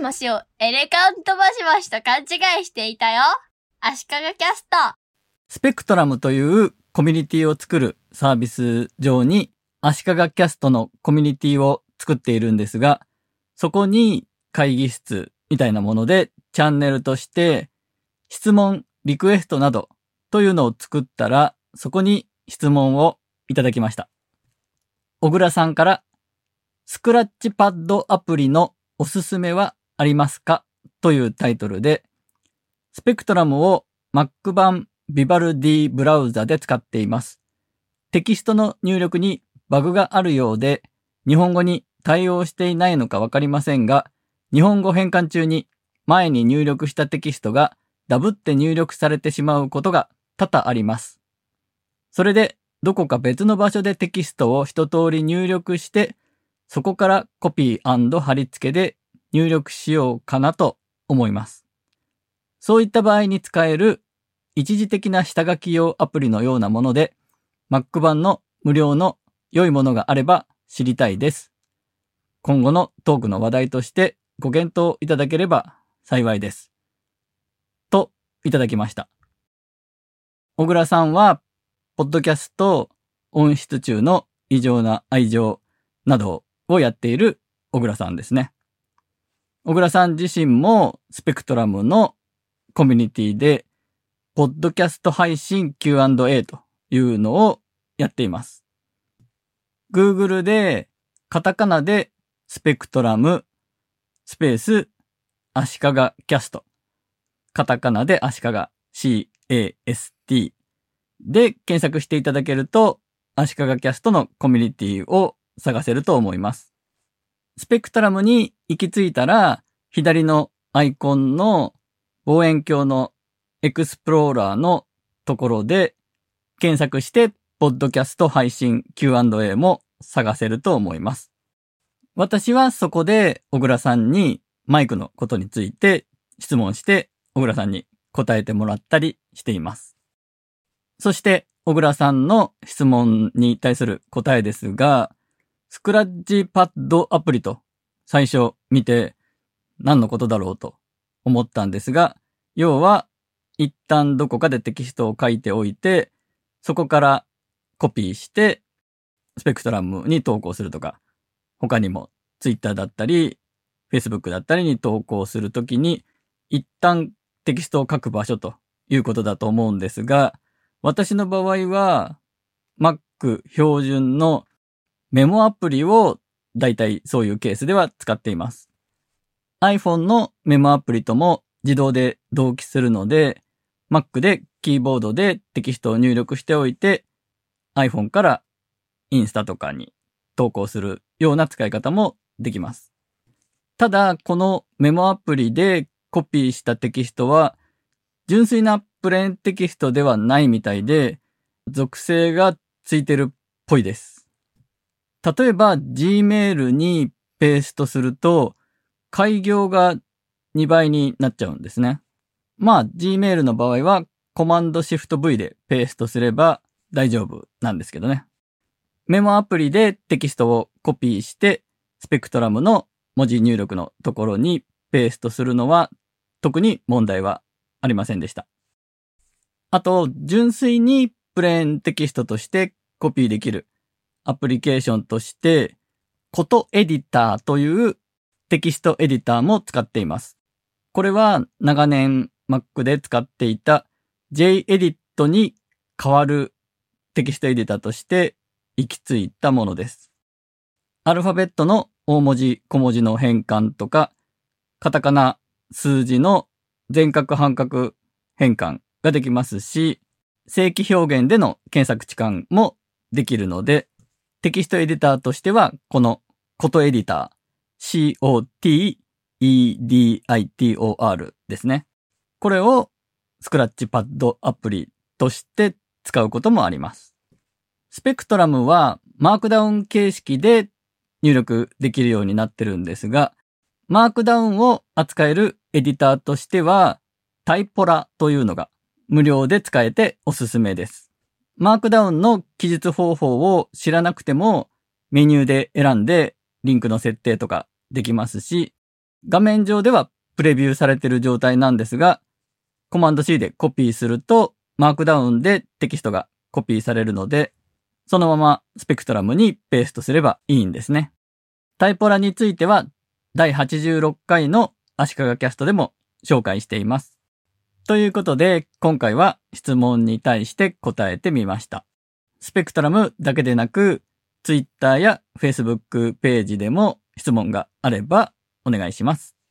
シマシをエレカントマシマシと勘違いしていたよ。足利キャスト。スペクトラムというコミュニティを作るサービス上に足利キャストのコミュニティを作っているんですが、そこに会議室みたいなものでチャンネルとして質問、リクエストなどというのを作ったら、そこに質問をいただきました。小倉さんから、スクラッチパッドアプリのおすすめはありますか？というタイトルで、スペクトラムを Mac 版ビバルディブラウザで使っています。テキストの入力にバグがあるようで、日本語に対応していないのかわかりませんが、日本語変換中に前に入力したテキストがダブって入力されてしまうことが多々あります。それで、どこか別の場所でテキストを一通り入力して、そこからコピー貼り付けで入力しようかなと思います。そういった場合に使える一時的な下書き用アプリのようなもので、Mac 版の無料の良いものがあれば知りたいです。今後のトークの話題としてご検討いただければ幸いです。と、いただきました。小倉さんは、ポッドキャスト、音質中の異常な愛情などをやっている小倉さんですね。小倉さん自身もスペクトラムのコミュニティで、ポッドキャスト配信 Q&A というのをやっています。Google で、カタカナでスペクトラム、スペース、足利キャスト。カタカナで足利 CAST で検索していただけると、足利キャストのコミュニティを探せると思います。スペクトラムに行き着いたら、左のアイコンの望遠鏡のエクスプローラーのところで検索して、ポッドキャスト配信 Q&A も探せると思います。私はそこで小倉さんにマイクのことについて質問して、小倉さんに答えてもらったりしています。そして、小倉さんの質問に対する答えですが、スクラッチパッドアプリと最初見て何のことだろうと思ったんですが、要は一旦どこかでテキストを書いておいて、そこからコピーしてスペクトラムに投稿するとか、他にも Twitter だったり、Facebook だったりに投稿するときに、一旦テキストを書く場所ということだと思うんですが、私の場合は、Mac 標準のメモアプリをだいたいそういうケースでは使っています。iPhone のメモアプリとも自動で同期するので、Mac でキーボードでテキストを入力しておいて、iPhone からインスタとかに投稿するような使い方もできます。ただ、このメモアプリでコピーしたテキストは、純粋なプレーンテキストではないみたいで、属性がついてるっぽいです。例えば、Gmail にペーストすると、開業が2倍になっちゃうんですね。まあ、Gmail の場合は、コマンドシフト V でペーストすれば大丈夫なんですけどね。メモアプリでテキストをコピーして、スペクトラムの文字入力のところにペーストするのは特に問題はありませんでした。あと、純粋にプレーンテキストとしてコピーできるアプリケーションとして、ことエディターというテキストエディターも使っています。これは長年 Mac で使っていた JEdit に変わるテキストエディターとして行き着いたものです。アルファベットの大文字、小文字の変換とか、カタカナ、数字の全角半角変換ができますし、正規表現での検索置換もできるので、テキストエディターとしては、このことエディター、COTEDITOR ですね。これをスクラッチパッドアプリとして使うこともあります。スペクトラムはマークダウン形式で入力できるようになってるんですが、マークダウンを扱えるエディターとしては、タイポラというのが無料で使えておすすめです。マークダウンの記述方法を知らなくてもメニューで選んでリンクの設定とかできますし、画面上ではプレビューされている状態なんですが、コマンド C でコピーすると、マークダウンでテキストがコピーされるので、そのままスペクトラムにペーストすればいいんですね。タイポラについては、第86回の足利キャストでも紹介しています。ということで、今回は質問に対して答えてみました。スペクトラムだけでなく、Twitter や Facebook ページでも質問があればお願いします。